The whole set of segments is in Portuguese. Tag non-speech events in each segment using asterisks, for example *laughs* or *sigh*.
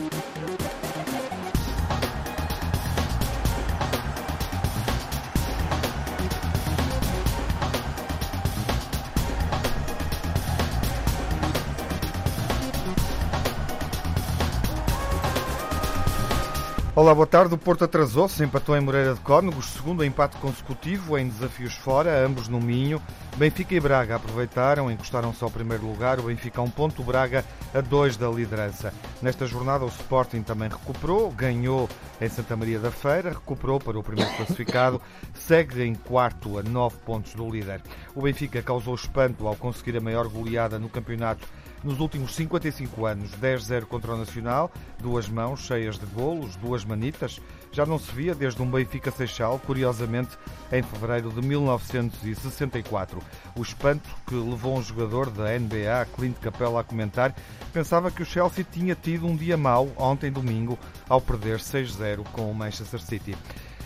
we Olá, boa tarde. O Porto atrasou-se, empatou em Moreira de Cónegos, segundo empate consecutivo em desafios fora, ambos no Minho. Benfica e Braga aproveitaram, encostaram-se ao primeiro lugar, o Benfica a um ponto, o Braga a dois da liderança. Nesta jornada o Sporting também recuperou, ganhou em Santa Maria da Feira, recuperou para o primeiro classificado, *laughs* segue em quarto a nove pontos do líder. O Benfica causou espanto ao conseguir a maior goleada no campeonato nos últimos 55 anos. 10-0 contra o Nacional, duas mãos cheias de golos, duas manitas. Já não se via desde um Benfica Seixal, curiosamente em fevereiro de 1964. O espanto que levou um jogador da NBA, Clint Capella, a comentar, pensava que o Chelsea tinha tido um dia mau ontem domingo ao perder 6-0 com o Manchester City.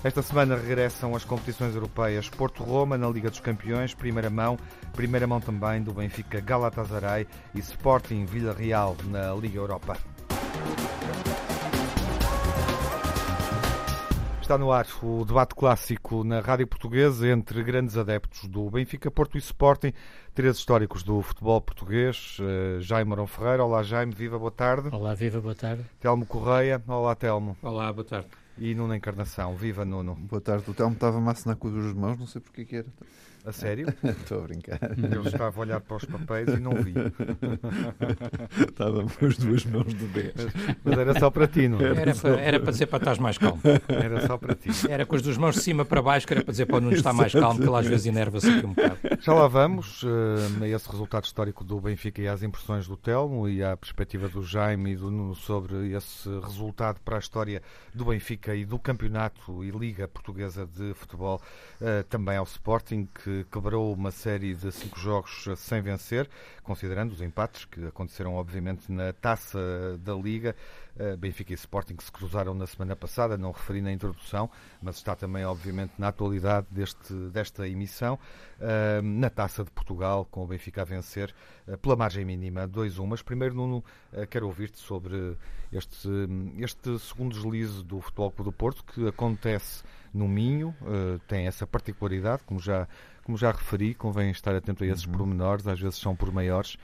Esta semana regressam as competições europeias Porto-Roma na Liga dos Campeões, primeira mão, primeira mão também do Benfica Galatasaray e Sporting Villarreal na Liga Europa. Está no ar o debate clássico na Rádio Portuguesa entre grandes adeptos do Benfica, Porto e Sporting, três históricos do futebol português. Uh, Jaime Marão Ferreira, olá Jaime, viva, boa tarde. Olá, viva, boa tarde. Telmo Correia, olá Telmo. Olá, boa tarde e Nuno Encarnação. Viva Nuno. Boa tarde. O Telmo estava-me a assinar com as mãos, não sei porque que era. A sério? *laughs* Estou a brincar. Eu estava a olhar para os papéis e não vi. *laughs* estava com as duas mãos de vez. Mas, era só para ti, não era? Era, para, era para dizer para estar mais calmo. Era só para ti. Era com as duas mãos de cima para baixo, que era para dizer para o Nuno estar mais calmo, que ele às vezes enerva-se aqui um bocado. Já lá vamos uh, a esse resultado histórico do Benfica e às impressões do Telmo e à perspectiva do Jaime e do Nuno sobre esse resultado para a história do Benfica e do campeonato e Liga Portuguesa de Futebol, uh, também ao Sporting, que quebrou uma série de cinco jogos sem vencer, considerando os empates que aconteceram, obviamente, na taça da Liga. Eh, Benfica e Sporting que se cruzaram na semana passada, não referi na introdução, mas está também, obviamente, na atualidade deste, desta emissão. Eh, na taça de Portugal, com o Benfica a vencer eh, pela margem mínima 2-1. Mas primeiro, Nuno, quero ouvir-te sobre este, este segundo deslize do Futebol Clube do Porto, que acontece no Minho, tem essa particularidade, como já como já referi, convém estar atento a esses uhum. pormenores, às vezes são por maiores,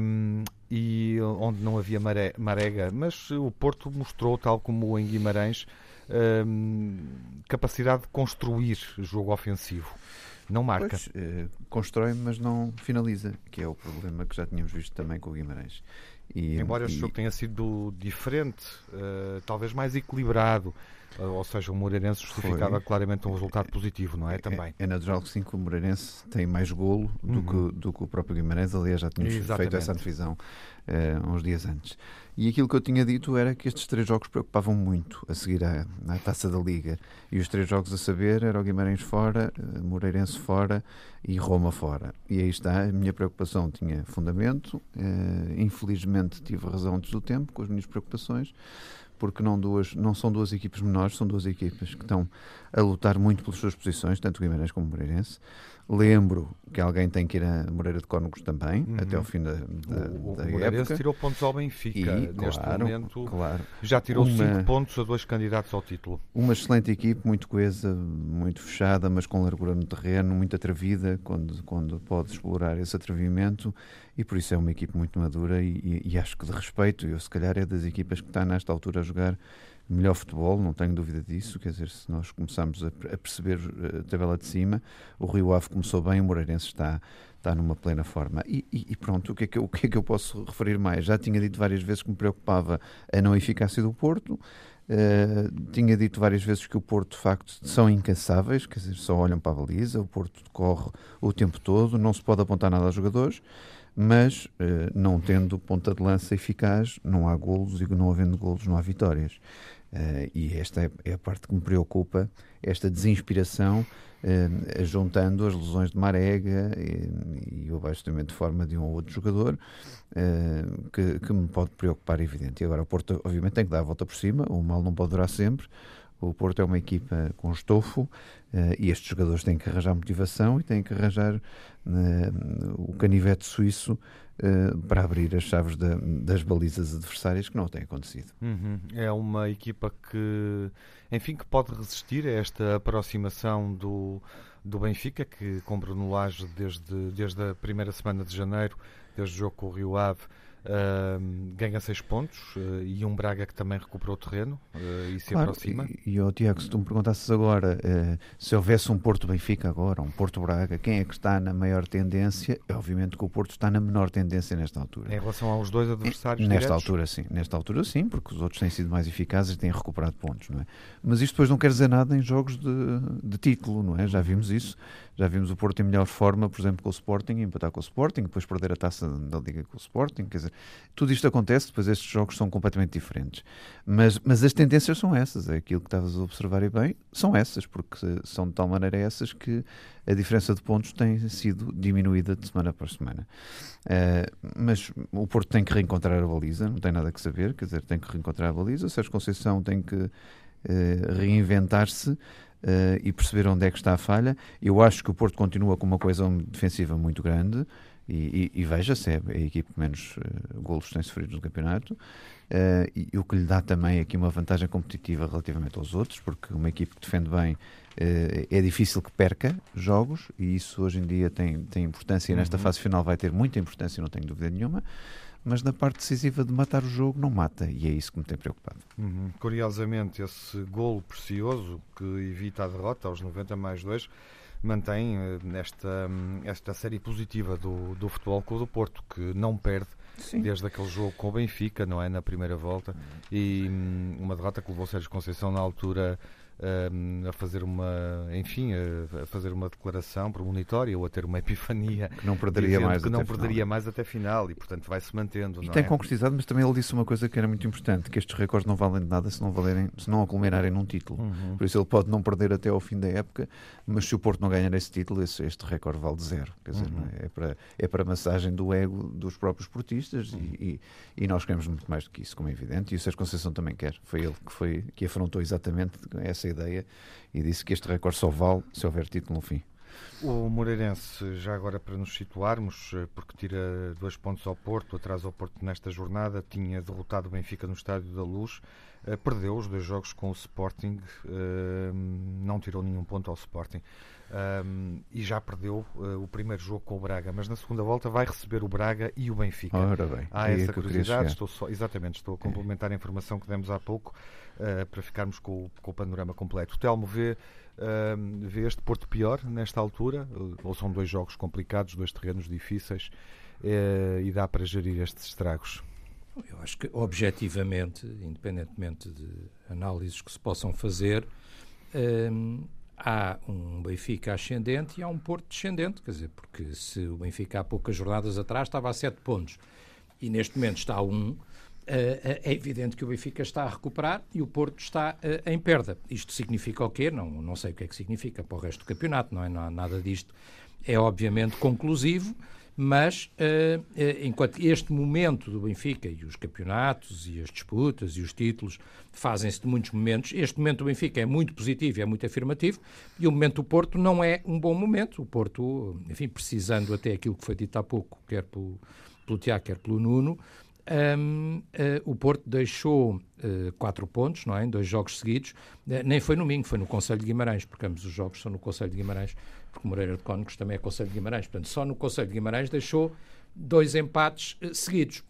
um, e onde não havia maré, marega, mas o Porto mostrou, tal como em Guimarães, um, capacidade de construir jogo ofensivo. Não marca. Pois, eh, constrói, mas não finaliza, que é o problema que já tínhamos visto também com o Guimarães. E, Embora e... este jogo tenha sido diferente, uh, talvez mais equilibrado, ou seja, o Moreirense justificava Foi. claramente um resultado positivo, não é? é Também. É, é natural que sim, que o Moreirense tem mais golo do, uhum. que, do que o próprio Guimarães. Aliás, já tínhamos Exatamente. feito essa divisão uh, uns dias antes. E aquilo que eu tinha dito era que estes três jogos preocupavam muito a seguir à, à taça da Liga. E os três jogos a saber eram o Guimarães fora, uh, Moreirense fora e Roma fora. E aí está, a minha preocupação tinha fundamento. Uh, infelizmente tive razão antes do tempo com as minhas preocupações porque não, duas, não são duas equipes menores, são duas equipes que estão a lutar muito pelas suas posições, tanto o Guimarães como o Moreirense. Lembro que alguém tem que ir a Moreira de Cónegos também, uhum. até ao fim da, da, o, da o época. tirou pontos ao Benfica e, neste claro, momento. Claro. Já tirou uma, cinco pontos a dois candidatos ao título. Uma excelente equipe, muito coesa, muito fechada, mas com largura no terreno, muito atrevida quando, quando pode explorar esse atrevimento e por isso é uma equipe muito madura e, e, e acho que de respeito, eu se calhar é das equipas que está nesta altura a jogar melhor futebol, não tenho dúvida disso. Quer dizer, se nós começarmos a, perceber eh, a tabela de cima, o Rio Ave começou bem, o Moreirense está, está numa plena forma. E, e, pronto, o que, é que eu, *laughs* o que é que eu posso referir mais? Já tinha dito várias vezes que me preocupava a não eficácia do Porto. Uh, tinha dito várias vezes que o Porto, de facto, são incansáveis, quer dizer, só olham para a baliza, o Porto corre o tempo todo, não se pode apontar nada aos jogadores mas uh, não tendo ponta de lança eficaz, não há golos e não havendo golos não há vitórias. Uh, e esta é, é, a parte que me preocupa, esta desinspiração, uh, juntando as lesões de Marega e, e o abastecimento de forma de um ou outro jogador, uh, que, que, me pode preocupar, evidente. E agora o Porto, obviamente, tem que dar a volta por cima, o mal não pode durar sempre. O Porto é uma equipa com estofo e estes jogadores têm que arranjar motivação e têm que arranjar o canivete suíço para abrir as chaves da, das balizas adversárias que não tem acontecido. Uhum. É uma equipa que, enfim, que pode resistir a esta aproximação do, do Benfica, que com Bruno Lage desde, desde a primeira semana de janeiro, desde o jogo com o Rio Ave, Uh, ganha 6 pontos uh, e um Braga que também recuperou o terreno uh, e se claro, aproxima. E, e oh, Tiago, se tu me perguntasses agora eh, se houvesse um Porto Benfica agora, um Porto Braga, quem é que está na maior tendência? É obviamente que o Porto está na menor tendência nesta altura. Em relação aos dois adversários? Nesta diretos? altura, sim. Nesta altura, sim, porque os outros têm sido mais eficazes e têm recuperado pontos, não é? Mas isto depois não quer dizer nada em jogos de, de título, não é? Já vimos isso. Já vimos o Porto em melhor forma, por exemplo, com o Sporting, empatar com o Sporting, depois perder a taça da Liga com o Sporting. Quer dizer, tudo isto acontece, depois estes jogos são completamente diferentes. Mas, mas as tendências são essas, é aquilo que estavas a observar e bem, são essas, porque são de tal maneira essas que a diferença de pontos tem sido diminuída de semana para semana. Uh, mas o Porto tem que reencontrar a baliza, não tem nada que saber, quer dizer, tem que reencontrar a baliza. O Sérgio Conceição tem que uh, reinventar-se uh, e perceber onde é que está a falha. Eu acho que o Porto continua com uma coesão defensiva muito grande e, e, e veja-se, é a equipe que menos uh, golos tem sofrido no campeonato. Uh, e, e, o que lhe dá também aqui uma vantagem competitiva relativamente aos outros, porque uma equipe que defende bem uh, é difícil que perca jogos e isso hoje em dia tem, tem importância e nesta uhum. fase final vai ter muita importância, não tenho dúvida nenhuma mas na parte decisiva de matar o jogo não mata e é isso que me tem preocupado. Uhum. Curiosamente, esse golo precioso que evita a derrota aos 90 mais 2 mantém uh, esta, um, esta série positiva do, do Futebol Clube do Porto, que não perde Sim. desde aquele jogo com o Benfica, não é? Na primeira volta, uhum. e um, uma derrota que levou Sérgio Conceição na altura a fazer uma, enfim, a fazer uma declaração premonitória ou a ter uma epifania que não perderia mais que até não perderia final. mais até final e portanto vai se mantendo. E tem é? concretizado, mas também ele disse uma coisa que era muito importante, que estes recordes não valem de nada se não valerem, se não acumularem num título. Uhum. Por isso ele pode não perder até ao fim da época, mas se o Porto não ganhar esse título, esse, este recorde vale zero. Quer dizer, uhum. é? é? para é para massagem do ego dos próprios portistas uhum. e, e, e, nós queremos muito mais do que isso, como é evidente, e o Sérgio Conceição também quer. Foi ele que foi que afrontou exatamente essa ideia e disse que este recorde só vale se houver título no fim. O Moreirense, já agora para nos situarmos, eh, porque tira dois pontos ao Porto, atrás ao Porto nesta jornada, tinha derrotado o Benfica no Estádio da Luz, eh, perdeu os dois jogos com o Sporting, eh, não tirou nenhum ponto ao Sporting. e já perdeu o primeiro jogo com o Braga, mas na segunda volta vai receber o Braga e o Benfica. Ora bem, Há essa curiosidade, estou só, exatamente, estou a complementar a informação que demos há pouco para ficarmos com, com, o panorama completo. O Telmo vê Uh, vê este Porto pior nesta altura? Ou são dois jogos complicados, dois terrenos difíceis uh, e dá para gerir estes estragos? Eu acho que, objetivamente, independentemente de análises que se possam fazer, uh, há um Benfica ascendente e há um Porto descendente. Quer dizer, porque se o Benfica há poucas jornadas atrás estava a sete pontos e neste momento está a um eh, eh, é evidente que o Benfica está a recuperar e o Porto está eh, em perda. Isto significa o quê? Não, não sei o que é que significa para o resto do campeonato, não é? Não, nada disto é obviamente conclusivo, mas enquanto este momento do Benfica e os campeonatos e as disputas e os títulos fazem-se de muitos momentos, este momento do Benfica é muito positivo, é muito afirmativo e o momento do Porto não é um bom momento. O Porto, enfim, precisando até aquilo que foi dito há pouco, quer pelo, pelo Tiago, quer pelo Nuno, um, uh, eh, o Porto deixou uh, quatro pontos, não é? Em dois jogos seguidos. Uh, nem foi no Minho, foi no Conselho de Guimarães, porque ambos os jogos são no Conselho de Guimarães, porque Moreira de Cónicos também é Conselho de Guimarães. Portanto, só no Conselho de Guimarães deixou dois empates seguidos.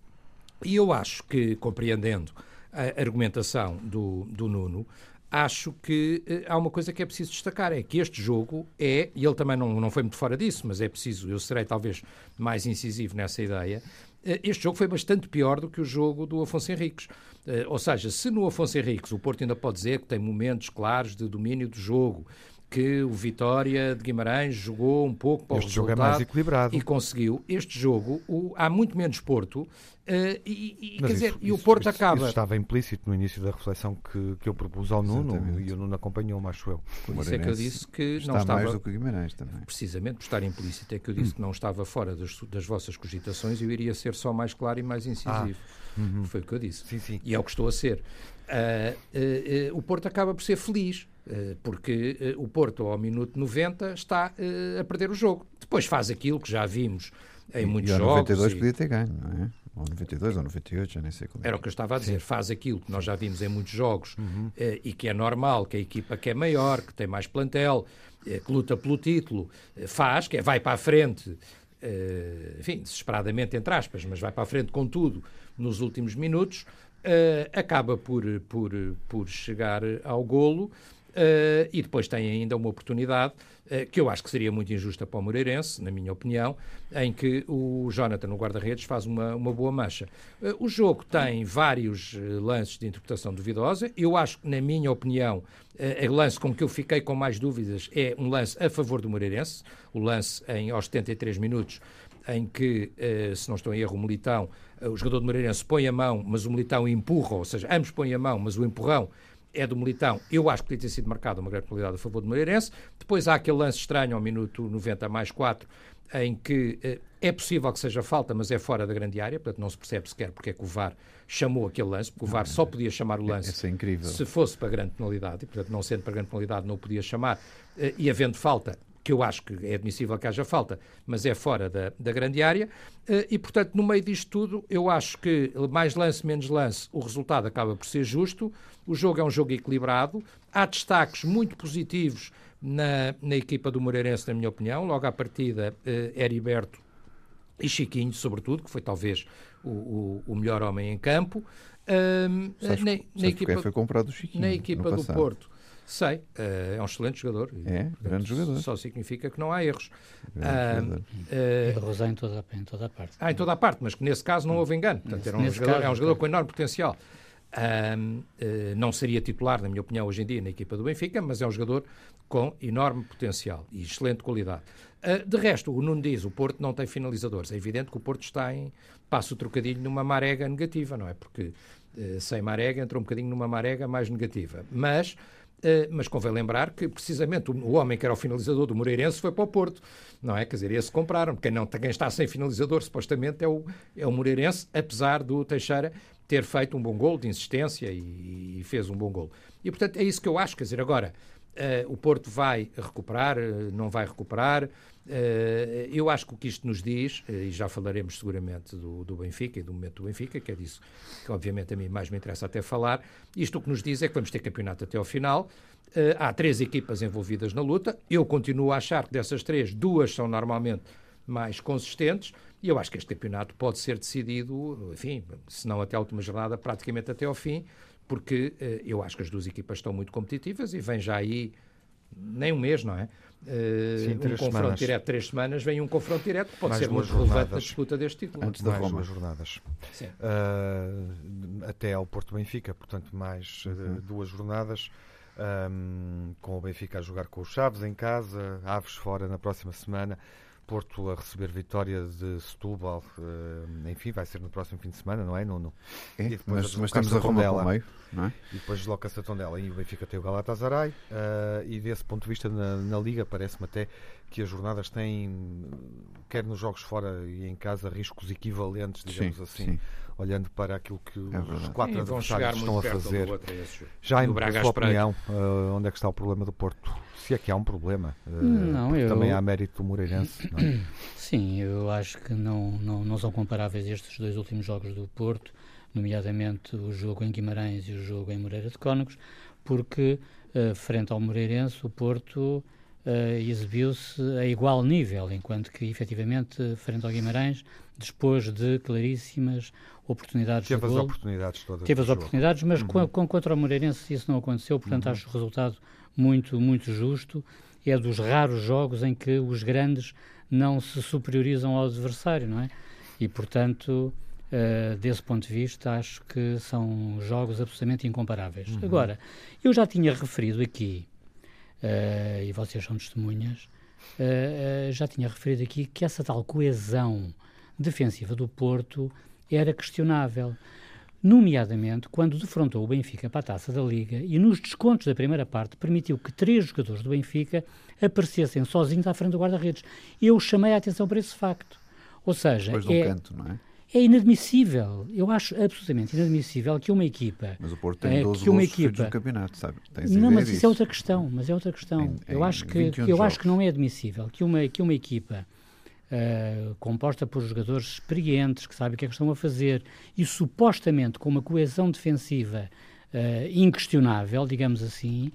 E eu acho que, compreendendo a argumentação do, do Nuno, acho que há uma coisa que é preciso destacar, é que este jogo é, e ele também não, não foi muito fora disso, mas é preciso, eu serei talvez mais incisivo nessa ideia, este jogo foi bastante pior do que o jogo do Afonso Henriques. Eh, ou seja, se no Afonso Henriques o Porto ainda pode dizer que tem momentos claros de domínio do jogo, que o Vitória de Guimarães jogou um pouco para este o jogo é mais equilibrado e conseguiu. Este jogo, o, há muito menos Porto, uh, e, e, quer isso, dizer, e o Porto isso, acaba. Isso estava implícito no início da reflexão que, que eu propus ao Nuno Exatamente. e o Nuno acompanhou, acho eu. Por isso é que eu disse que está não estava. mais do que o Guimarães também. Precisamente por estar implícito, é que eu disse que não estava fora das, das vossas cogitações e eu iria ser só mais claro e mais incisivo. Uhum. Foi o que eu disse. Sim, sim. E é o que estou a ser. Uh, uh, uh, o Porto acaba por ser feliz, porque o Porto, ao minuto 90, está a perder o jogo. Depois faz aquilo que já vimos em e, muitos e jogos. 92 e... podia ter ganho, não é? Ou 92 ou 98, já nem sei qual é. Era o que eu estava a dizer. Faz aquilo que nós já vimos em muitos jogos uhum. e que é normal, que a equipa que é maior, que tem mais plantel, que luta pelo título, faz, que é vai para a frente, enfim, desesperadamente, entre aspas, mas vai para a frente com tudo nos últimos minutos. Acaba por, por, por chegar ao golo e depois tem ainda uma oportunidade que eu acho que seria muito injusta para o Moreirense, na minha opinião, em que o Jonathan, no guarda-redes, faz uma, uma boa mancha. o jogo tem vários lances de interpretação duvidosa. Eu acho que, na minha opinião, o lance com que eu fiquei com mais dúvidas é um lance a favor do Moreirense, o lance em, aos 73 minutos, em que, se não estou em erro, o Militão o jogador do Moreirense põe a mão, mas o Militão empurra, ou seja, ambos põem a mão, mas o empurrão é do Militão. Eu acho que podia ter sido marcado uma grande penalidade a favor do Moreirense. Depois há aquele lance estranho ao minuto 90 mais 4, em que eh, é possível que seja falta, mas é fora da grande área, portanto não se percebe sequer porque é que o VAR chamou aquele lance, porque o VAR só podia chamar o lance é, é se fosse para grande penalidade, e portanto não sendo para grande penalidade não o podia chamar, eh, e havendo falta, que eu acho que é admissível que haja falta, mas é fora da, da grande área, eh, e portanto, no meio disto tudo, eu acho que mais lance, menos lance, o resultado acaba por ser justo. O jogo é um jogo equilibrado, há destaques muito positivos na, na equipa do Moreirense, na minha opinião. Logo à partida, eh, Heriberto e Chiquinho, sobretudo, que foi talvez o, o, o melhor homem em campo. Um, sabes, na, na equipa, foi comprado o Chiquinho. Na equipa do Porto Sei, eh, é um excelente jogador. É, portanto, grande jogador. Só significa que não há erros. Ah, uh, Erros há em toda, em toda a parte. Há em toda a parte, mas que nesse caso não houve engano. Portanto, era um jogador, caso, é um jogador com enorme potencial. uh, não seria titular, na minha opinião, hoje em dia na equipa do Benfica, mas é um jogador com enorme potencial e excelente qualidade. Uh, de resto, o Nuno diz, o Porto não tem finalizadores. É evidente que o Porto está em, passo o trocadilho, numa marega negativa, não é? Porque uh, sem marega entra um bocadinho numa marega mais negativa. Mas mas convém lembrar que, precisamente, o, o, homem que era o finalizador do Moreirense foi para o Porto, não é? Quer dizer, esse compraram. Quem, não, quem está sem finalizador, supostamente, é o, é o Moreirense, apesar do Teixeira ter feito um bom gol de insistência e, e fez um bom gol. E, portanto, é isso que eu acho. Quer dizer, agora, uh, o Porto vai recuperar, uh, não vai recuperar. Uh, eu acho que o que isto nos diz, e já falaremos seguramente do, do, Benfica e do momento do Benfica, que é disso que obviamente a mim mais me interessa até falar, isto o que nos diz é que vamos ter campeonato até ao final. Há três equipas envolvidas na luta. Eu continuo a achar que dessas três, duas são normalmente mais consistentes. E eu acho que este campeonato pode ser decidido, enfim, se não até a última jornada, praticamente até ao fim, porque eu acho que as duas equipas estão muito competitivas e vem já aí nem um mês, não é? Uh, Sim, um confronto semanas. direto, três semanas, vem um confronto direto que pode Mais ser muito jornadas. relevante na disputa deste título. Antes da mais duas jornadas. Uh, até ao Porto Benfica, portanto, mais uhum. uh, duas jornadas. Um, com o Benfica a jogar com os Chaves em casa, Aves fora na próxima semana. Porto a receber vitória de Setúbal, uh, enfim, vai ser no próximo fim de semana, não é, Nuno? É, mas, mas temos a Roma pelo meio, não é? E depois desloca-se a Tondela e o Benfica tem o Galatasaray uh, e desse ponto de vista na, na Liga parece-me até que as jornadas têm, quer nos jogos fora e em casa, riscos equivalentes, digamos sim, assim. Sim olhando para aquilo que é os quatro Sim, adversários estão a fazer. Já em sua opinião, uh, onde é que está o problema do Porto? Se é que há um problema. Uh, não, eu... Também há mérito do Moreirense. É? *clears throat* Sim, eu acho que não, não, não são comparáveis estes dois últimos jogos do Porto, nomeadamente o jogo em Guimarães e o jogo em Moreira de Cónegos, porque uh, frente ao Moreirense o Porto uh, exibiu-se a igual nível, enquanto que efetivamente frente ao Guimarães dispôs de claríssimas oportunidades Teve de as oportunidades todas. Teve as jogo. oportunidades, mas uhum. com, com, contra o Moreirense isso não aconteceu, portanto uhum. acho o resultado muito, muito justo. É dos raros jogos em que os grandes não se superiorizam ao adversário, não é? E, portanto, uh, desse ponto de vista, acho que são jogos absolutamente incomparáveis. Uhum. Agora, eu já tinha referido aqui uh, e vocês são testemunhas, uh, já tinha referido aqui que essa tal coesão defensiva do Porto era questionável. Nomeadamente quando defrontou o Benfica para a taça da Liga e nos descontos da primeira parte permitiu que três jogadores do Benfica aparecessem sozinhos à frente do guarda-redes. Eu chamei a atenção para esse facto. Ou seja, Depois é, canto, não é? É inadmissível. Eu acho absolutamente inadmissível que uma equipa. Mas o Porto tem 12 é, que uma equipa, no campeonato, sabe? não, mas isso, isso, é outra questão. Mas é outra questão. Em, eu acho que eu acho que não é admissível que uma que uma equipa uh, composta por jogadores experientes que sabem o que é que estão a fazer e supostamente com uma coesão defensiva uh, inquestionável, digamos assim,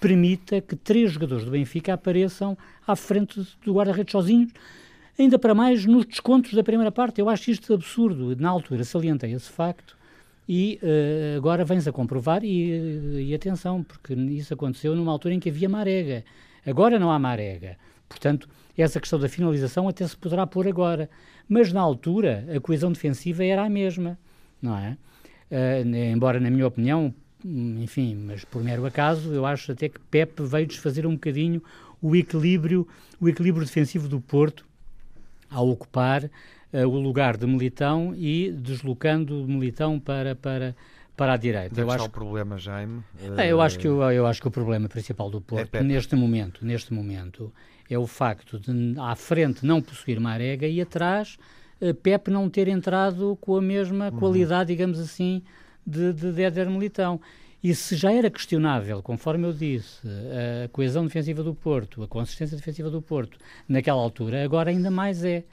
permita que três jogadores do Benfica apareçam à frente do guarda-redes sozinhos ainda para mais nos descontos da primeira parte. Eu acho isto absurdo. Na altura salientei esse facto e uh, agora vens a comprovar e, e, atenção, porque isso aconteceu numa altura em que havia marega. Agora não há marega. Portanto, essa questão da finalização até se poderá pôr agora. Mas na altura a coesão defensiva era a mesma, não é? Uh, embora, na minha opinião, enfim, mas por mero acaso, eu acho até que Pep veio desfazer um bocadinho o equilíbrio, o equilíbrio defensivo do Porto a ocupar uh, o lugar de Militão e deslocando Militão para, para, para a direita. Deve eu acho o problema, Jaime. É, eu, acho que, eu, eu acho que o problema principal do Porto, é neste momento, neste momento, é o facto de à frente não possuir Marega e atrás uh, Pepe não ter entrado com a mesma uhum. qualidade, digamos assim, de, de, de Éder Militão. E se já era questionável, conforme eu disse, a coesão defensiva do Porto, a consistência defensiva do Porto, naquela altura, agora ainda mais é.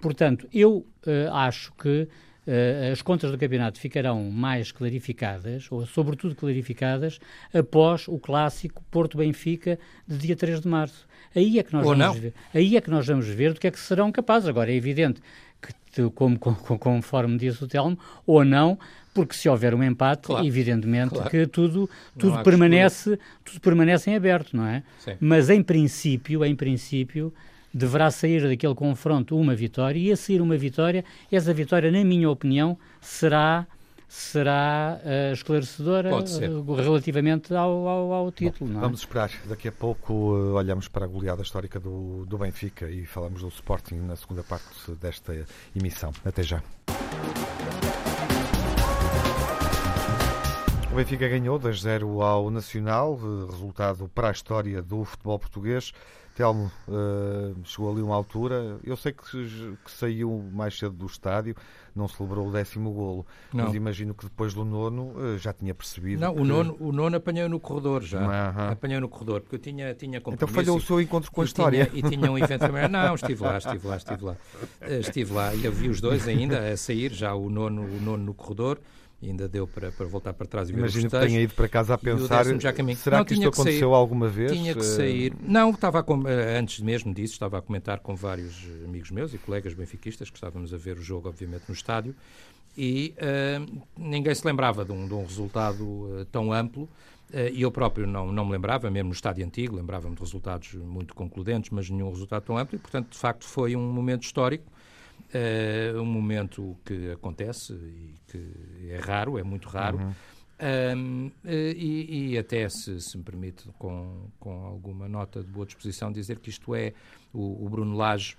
Portanto, eu uh, acho que uh, as contas do campeonato ficarão mais clarificadas, ou sobretudo clarificadas, após o clássico Porto-Benfica de dia 3 de março. Aí é que nós ou vamos não. ver. Aí é que nós vamos ver do que é que serão capazes. Agora é evidente que, como, como, conforme disse o Telmo, ou não, porque se houver um empate, claro, evidentemente claro. que tudo, tudo permanece, tudo permanece em aberto, não é? Sim. Mas em princípio, em princípio, deverá sair daquele confronto uma vitória e a sair uma vitória, essa vitória, na minha opinião, será será uh, esclarecedora uh, relativamente ao, ao, ao título. Bom, é? Vamos esperar. Daqui a pouco uh, olhamos para a goleada histórica do, do Benfica e falamos do Sporting na segunda parte desta emissão. Até já. O Benfica ganhou 2-0 ao Nacional, resultado para a história do futebol português. Telmo, uh, chegou ali uma altura, eu sei que, que, saiu mais cedo do estádio, não celebrou o décimo golo, não. mas imagino que depois do nono uh, já tinha percebido. Não, que... o, nono, o nono apanhou no corredor já. Uh -huh. Apanhou no corredor, porque eu tinha, tinha Então falhou o seu encontro com a história. Tinha, e tinha um evento *laughs* também. Não, estive lá, estive lá, estive lá. Estive lá e eu vi os dois ainda a sair, já o nono, o nono no corredor ainda deu para, para voltar para trás e ver Imagino que tenha ido para casa a pensar, será não, que isto aconteceu sair, alguma vez? Tinha que sair. Não, estava a, eh, antes mesmo disso, estava a comentar com vários amigos meus e colegas benfiquistas que estávamos a ver o jogo, obviamente, no estádio, e uh, ninguém se lembrava de um, de um resultado uh, tão amplo, e eu próprio não, não me lembrava, mesmo no estádio antigo, lembrava-me de resultados muito concludentes, mas nenhum resultado tão amplo, e, portanto, de facto, foi um momento histórico, uh, um momento que acontece e que é raro, é muito raro. Uhum. Um, e, e, até, se, se, me permite, com, com alguma nota de boa disposição, dizer que isto é o, o Bruno Lage,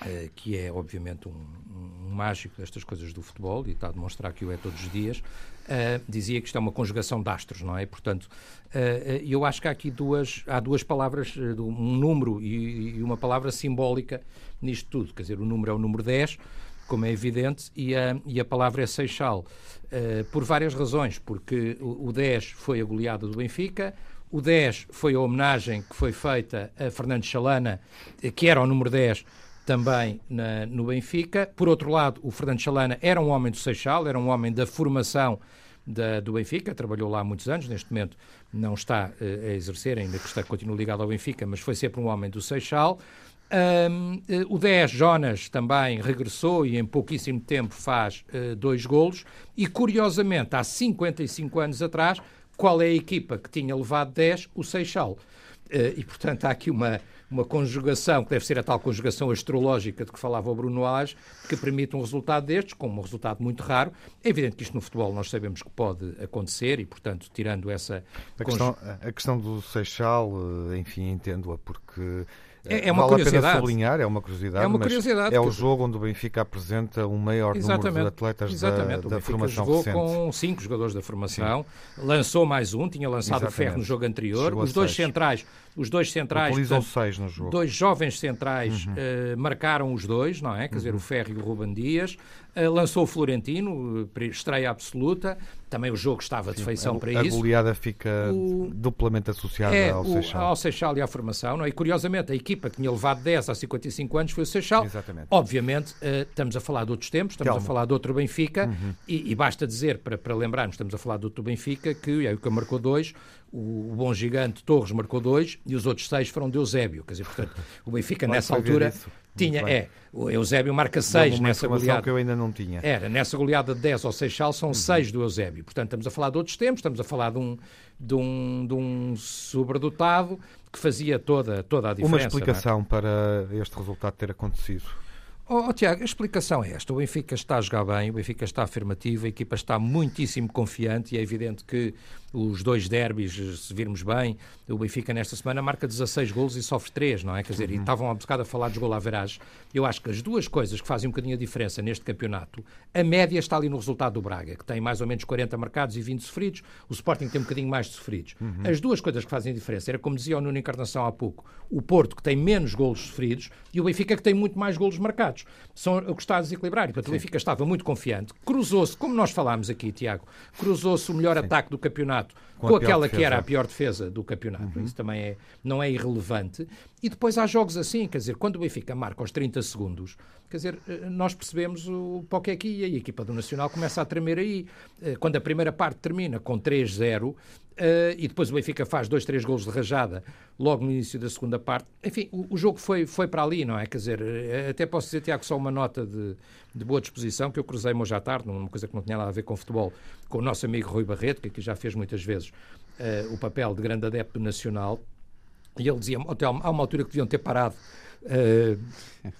uh, que é obviamente um, um, mágico destas coisas do futebol e está a demonstrar que o é todos os dias, uh, dizia que isto é uma conjugação de astros, não é? Portanto, uh, eu acho que há aqui duas, há duas palavras, um número e, e uma palavra simbólica nisto tudo. Quer dizer, o número é o número 10, como é evidente, e a, e a palavra é Seixal, uh, por várias razões, porque o, o 10 foi a goleada do Benfica, o 10 foi a homenagem que foi feita a Fernando Chalana, que era o número 10 também na, no Benfica. Por outro lado, o Fernando Chalana era um homem do Seixal, era um homem da formação da, do Benfica, trabalhou lá há muitos anos, neste momento não está uh, a exercer, ainda que está, continua ligado ao Benfica, mas foi sempre um homem do Seixal. Um, eh, o 10, Jonas, também regressou e em pouquíssimo tempo faz uh, dois golos. E curiosamente, há 55 anos atrás, qual é a equipa que tinha levado 10? O Seixal. E, portanto, há aqui uma, uma conjugação, que deve ser a tal conjugação astrológica de que falava o Bruno Lage, que permite um resultado destes, com um resultado muito raro. É evidente que isto no futebol nós sabemos que pode acontecer e, portanto, tirando essa... A questão, a questão do Seixal, eh, enfim, entendo-a, porque é, é uma vale curiosidade. a pena sublinhar, é uma curiosidade, é uma curiosidade é o jogo onde o Benfica apresenta o maior Exatamente. número de atletas Exatamente. da, da formação jogou recente. com cinco jogadores da formação, Sim. lançou mais um, tinha lançado Exatamente. o Ferro no jogo anterior, Chegou os dois centrais os dois centrais, portanto, seis no jogo. dois jovens centrais uhum. uh, marcaram os dois, não é? Quer uhum. dizer, o Ferro e o Ruben Dias. Uh, lançou o Florentino, estreia absoluta. Também o jogo estava de feição para a isso. A goleada fica o... duplamente associada é, ao Seixal. ao Seixal e à formação. Não é? E curiosamente, a equipa que tinha levado 10 a 55 anos foi o Seixal. Exatamente. Obviamente, uh, estamos a falar de outros tempos, estamos Telmo. a falar de outro Benfica. Uhum. E, e, basta dizer, para, para lembrarmos, estamos a falar de outro Benfica, que é o que marcou dois, o bom gigante Torres marcou dois e os outros seis foram de Eusébio. Quer dizer, portanto, o Benfica *laughs* nessa altura tinha, é, o Eusébio marca seis nessa goleada. que eu ainda não tinha. Era, nessa goleada de 10 ao Seixal são uhum. seis do Eusébio. Portanto, estamos a falar de outros tempos, estamos a falar de um, de um, de um sobredotado que fazia toda, toda a diferença. Uma é? explicação é? para este resultado ter acontecido. Oh, oh, Tiago, a explicação é esta. O Benfica está a jogar bem, o Benfica está afirmativo, a equipa está muitíssimo confiante e é evidente que os dois derbys, se virmos bem, o Benfica nesta semana marca 16 golos e sofre 3, não é? Quer dizer, uhum. e estavam há bocado a falar gols verás. Eu acho que as duas coisas que fazem um bocadinho a diferença neste campeonato, a média está ali no resultado do Braga, que tem mais ou menos 40 marcados e 20 sofridos, o Sporting tem um bocadinho mais de sofridos. Uhum. As duas coisas que fazem a diferença, era como dizia o Nuno Encarnação há pouco, o Porto que tem menos golos sofridos e o Benfica que tem muito mais golos marcados. São o que está a desequilibrar. E, portanto, o Benfica estava muito confiante. Cruzou-se, como nós falámos aqui, Tiago, cruzou-se o melhor Sim. ataque do campeonato com, com aquela que era a pior defesa do campeonato. Uhum. Isso também é, não é irrelevante. E depois há jogos assim, quer dizer, quando o Benfica marca aos 30 segundos, quer dizer, eh, nós percebemos o que é que ia e a equipa do Nacional começa a tremer aí. Eh, quando a primeira parte termina com 3-0, Uh, e depois o Benfica faz dois, três gols de rajada logo no início da segunda parte. Enfim, o, o, jogo foi, foi para ali, não é? Quer dizer, até posso dizer, Tiago, só uma nota de, de boa disposição que eu cruzei-me hoje à tarde, numa coisa que não tinha nada a ver com futebol, com o nosso amigo Rui Barreto, que aqui já fez muitas vezes uh, o papel de grande adepto nacional. E ele dizia, há uma altura que deviam ter parado Uh,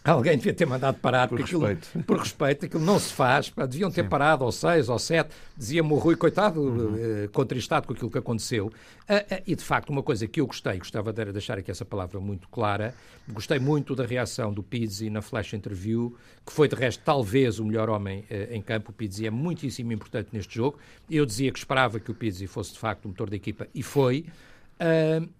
alguém devia ter mandado parar por respeito. Aquilo, por respeito, aquilo não se faz. Pá, deviam ter Sim. parado aos seis ou sete. Dizia-me o Rui, coitado, uhum. uh, contristado com aquilo que aconteceu. Uh, e de facto, uma coisa que eu gostei, gostava de deixar aqui essa palavra muito clara, gostei muito da reação do Pizzi na flash interview, que foi de resto talvez o melhor homem em campo. O Pizzi é muitíssimo importante neste jogo. Eu dizia que esperava que o Pizzi fosse de facto o motor da equipa e foi.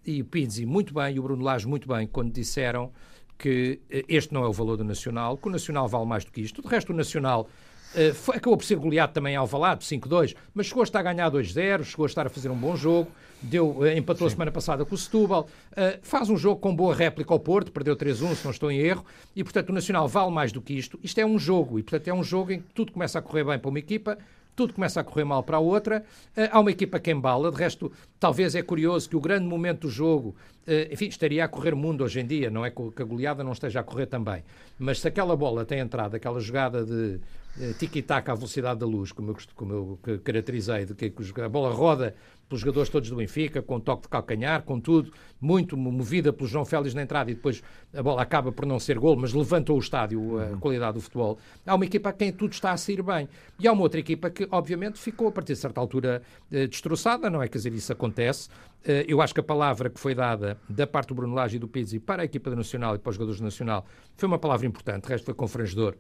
e o Pizzi muito bem e o Bruno Lage muito bem quando disseram que eh, este não é o valor do Nacional, que o Nacional vale mais do que isto. De resto, o Nacional uh, foi, acabou por ser goleado também ao Valado, 5-2, mas chegou a estar a ganhar 2-0, chegou a estar a fazer um bom jogo, deu, uh, empatou Sim. a semana passada com o Setúbal, uh, faz um jogo com boa réplica ao Porto, perdeu 3-1, se não estou em erro, e portanto o Nacional vale mais do que isto. Isto é um jogo, e portanto é um jogo em que tudo começa a correr bem para uma equipa, tudo começa a correr mal para a outra. Uh, há uma equipa que embala, de resto, talvez é curioso que o grande momento do jogo, uh, enfim, estaria a correr mundo hoje em dia, não é que a goleada não esteja a correr também. Mas se aquela bola tem entrado, aquela jogada de uh, tiki-taka à velocidade da luz, como eu, como eu caracterizei, de que a bola roda pelos jogadores todos do Benfica, com toque de calcanhar, com tudo, muito movida pelo João Félix na entrada e depois a bola acaba por não ser gol, mas levantou o estádio, a uhum. qualidade do futebol. Há uma equipa a quem tudo está a sair bem. E há uma outra equipa que, obviamente, ficou a partir de certa altura eh, destroçada, não é? Quer dizer, isso acontece. Eh, eu acho que a palavra que foi dada da parte do Bruno Lage e do Pizzi para a equipa do Nacional e para os jogadores do Nacional foi uma palavra importante, o resto foi confrangedor.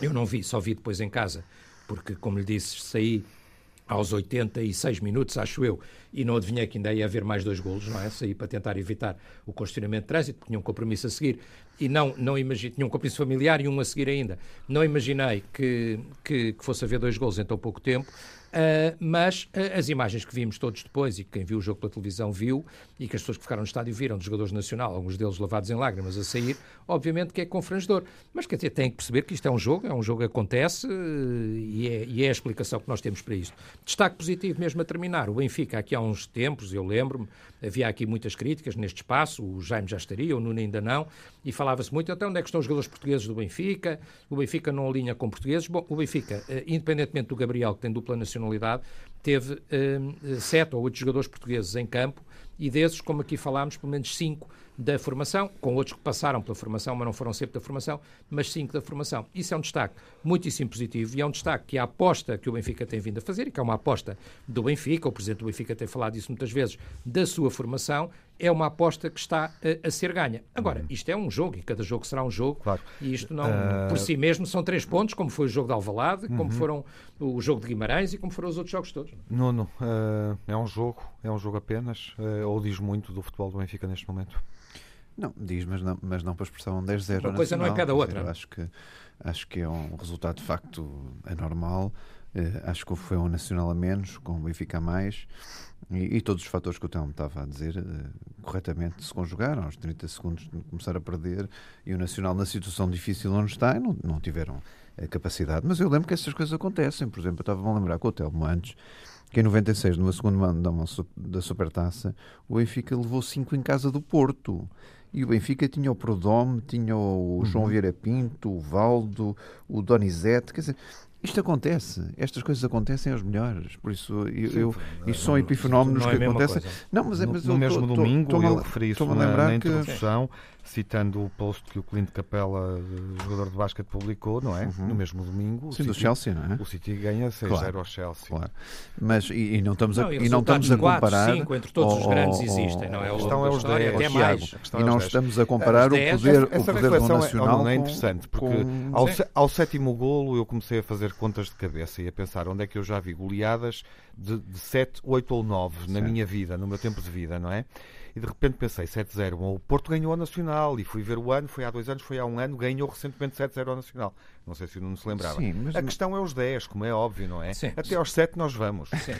Eu não vi, só vi depois em casa, porque, como lhe disse, saí aos 86 minutos, acho eu, e não adivinhei que ainda ia haver mais dois golos, não é? Saí para tentar evitar o congestionamento de trânsito, porque tinha um compromisso a seguir, e não, não imaginei, tinha um compromisso familiar e um a seguir ainda. Não imaginei que, que, que fosse haver dois golos em tão pouco tempo, Uh, mas uh, as imagens que vimos todos depois, e que quem viu o jogo pela televisão viu, e que as pessoas que ficaram no estádio viram, dos jogadores do Nacional, alguns deles lavados em lágrimas a sair, obviamente que é confrangedor. Mas quer dizer, tem que perceber que isto é um jogo, é um jogo que acontece uh, e, é, e, é, a explicação que nós temos para isto. Destaque positivo mesmo a terminar. O Benfica, aqui há uns tempos, eu lembro-me, havia aqui muitas críticas neste espaço, o Jaime já estaria, o Nuno ainda não, e falava falava-se muito, até onde é que estão os jogadores portugueses do Benfica? O Benfica não alinha com portugueses. Bom, o Benfica, uh, independentemente do Gabriel, que tem dupla nacionalidade, teve uh, sete ou oito jogadores portugueses em campo e desses, como aqui falámos, pelo menos cinco da formação, com outros que passaram pela formação, mas não foram sempre da formação, mas cinco da formação. Isso é um destaque muitíssimo positivo e é um destaque que a aposta que o Benfica tem vindo a fazer, e que é uma aposta do Benfica, o Presidente do Benfica tem falado isso muitas vezes, da sua formação, é uma aposta que está a, a ser ganha. Agora, uhum. isto é um jogo e cada jogo será um jogo, claro. e isto não, uh... por si mesmo, são três pontos, como foi o jogo de Alvalade, uhum. como foram o jogo de Guimarães e como foram os outros jogos todos. Nuno, uh, é um jogo, é um jogo apenas, uh, ou diz muito do futebol do Benfica neste momento? Não, diz, mas não, mas não para expressar um 10-0. Uma coisa não é cada outra. Eu acho que, acho que é um resultado de facto anormal. Uh, acho que foi um nacional a menos, com o Benfica a mais. E, e, todos os fatores que o Telmo estava a dizer uh, corretamente se conjugaram. Aos 30 segundos de começar a perder e o Nacional na situação difícil onde está não, não tiveram a capacidade. Mas eu lembro que essas coisas acontecem. Por exemplo, eu estava a lembrar com o Telmo antes que em 96, numa segunda mão da Supertaça, o Benfica levou 5 em casa do Porto. E o Benfica tinha o Prodome, tinha o João uhum. Vieira Pinto, o Valdo, o Donizete, quer dizer, isto acontece, estas coisas acontecem aos melhores, por isso eu, Sim, eu isto são epifenómenos é que acontecem. Não, mas, é, mas no, no mesmo tô, domingo tô, tô, eu referi isso na, na introdução. Que citando o post que o Clint Capella, jogador de basquete, publicou, não é? Uhum. No mesmo domingo. Sim, City, do Chelsea, não é? O City ganha 6-0 claro, ao Chelsea. Claro. Mas, e, e não estamos a, não, e não estamos a comparar. 5 entre todos os grandes existem, não é? A questão é os 10. Até mais. E não estamos a comparar o poder, o poder do Nacional. É, é interessante, porque com... ao, ao sétimo golo eu comecei a fazer contas de cabeça e a pensar onde é que eu já vi goleadas de, de 7, 8 ou 9 na minha vida, no meu tempo de vida, não é? E de repente pensei 7-0. o Porto ganhou a Nacional e fui ver o ano, foi há dois anos, foi há um ano, ganhou recentemente 7-0 ao Nacional. Não sei se o Nuno se lembrava. Sim, mas... A questão é os 10, como é óbvio, não é? Sim. Até aos 7 nós vamos. *laughs* Sim.